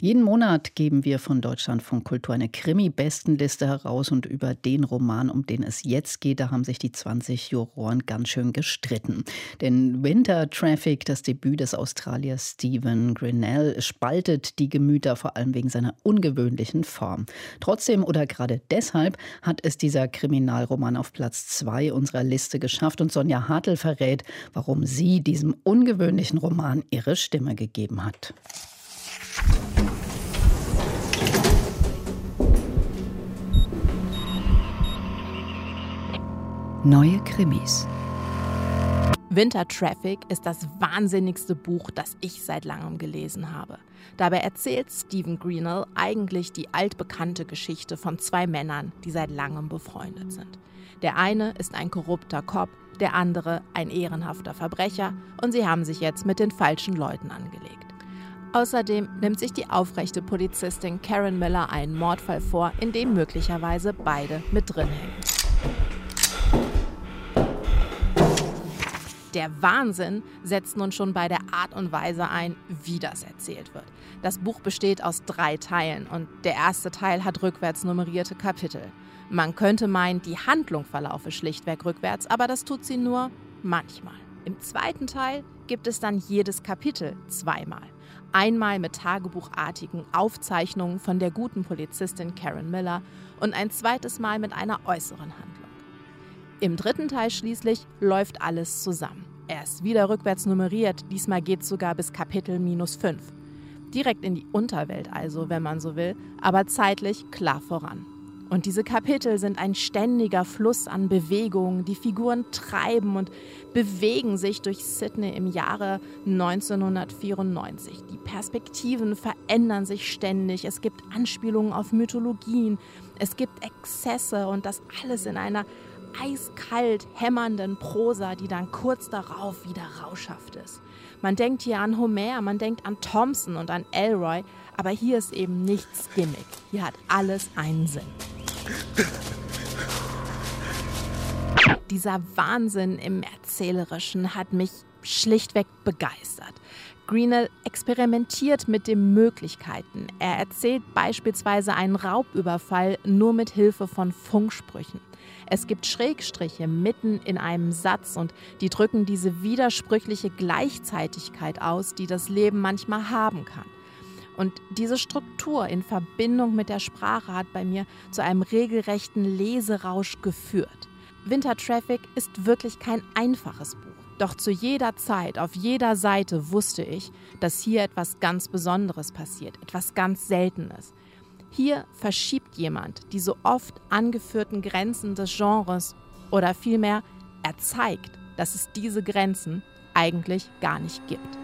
jeden Monat geben wir von Deutschlandfunk Kultur eine Krimi-Bestenliste heraus und über den Roman, um den es jetzt geht, da haben sich die 20 Juroren ganz schön gestritten. Denn Winter Traffic, das Debüt des Australiers Stephen Grinnell, spaltet die Gemüter vor allem wegen seiner ungewöhnlichen Form. Trotzdem oder gerade deshalb hat es dieser Kriminalroman auf Platz 2 unserer Liste geschafft und Sonja Hartl verrät, warum sie diesem ungewöhnlichen Roman ihre Stimme gegeben hat. Neue Krimis. Winter Traffic ist das wahnsinnigste Buch, das ich seit langem gelesen habe. Dabei erzählt Stephen Greenell eigentlich die altbekannte Geschichte von zwei Männern, die seit langem befreundet sind. Der eine ist ein korrupter Cop, der andere ein ehrenhafter Verbrecher und sie haben sich jetzt mit den falschen Leuten angelegt. Außerdem nimmt sich die aufrechte Polizistin Karen Miller einen Mordfall vor, in dem möglicherweise beide mit drin hängen. Der Wahnsinn setzt nun schon bei der Art und Weise ein, wie das erzählt wird. Das Buch besteht aus drei Teilen und der erste Teil hat rückwärts nummerierte Kapitel. Man könnte meinen, die Handlung verlaufe schlichtweg rückwärts, aber das tut sie nur manchmal. Im zweiten Teil gibt es dann jedes Kapitel zweimal. Einmal mit tagebuchartigen Aufzeichnungen von der guten Polizistin Karen Miller und ein zweites Mal mit einer äußeren Handlung. Im dritten Teil schließlich läuft alles zusammen. Er ist wieder rückwärts nummeriert, diesmal geht es sogar bis Kapitel minus 5. Direkt in die Unterwelt also, wenn man so will, aber zeitlich klar voran. Und diese Kapitel sind ein ständiger Fluss an Bewegungen. Die Figuren treiben und bewegen sich durch Sydney im Jahre 1994. Die Perspektiven verändern sich ständig. Es gibt Anspielungen auf Mythologien. Es gibt Exzesse und das alles in einer eiskalt hämmernden Prosa, die dann kurz darauf wieder rauschhaft ist. Man denkt hier an Homer, man denkt an Thompson und an Elroy, aber hier ist eben nichts Gimmick. Hier hat alles einen Sinn. Dieser Wahnsinn im Erzählerischen hat mich schlichtweg begeistert. Greenell experimentiert mit den Möglichkeiten. Er erzählt beispielsweise einen Raubüberfall nur mit Hilfe von Funksprüchen. Es gibt Schrägstriche mitten in einem Satz und die drücken diese widersprüchliche Gleichzeitigkeit aus, die das Leben manchmal haben kann. Und diese Struktur in Verbindung mit der Sprache hat bei mir zu einem regelrechten Leserausch geführt. Winter Traffic ist wirklich kein einfaches Buch. Doch zu jeder Zeit, auf jeder Seite wusste ich, dass hier etwas ganz Besonderes passiert, etwas ganz Seltenes. Hier verschiebt jemand die so oft angeführten Grenzen des Genres oder vielmehr er zeigt, dass es diese Grenzen eigentlich gar nicht gibt.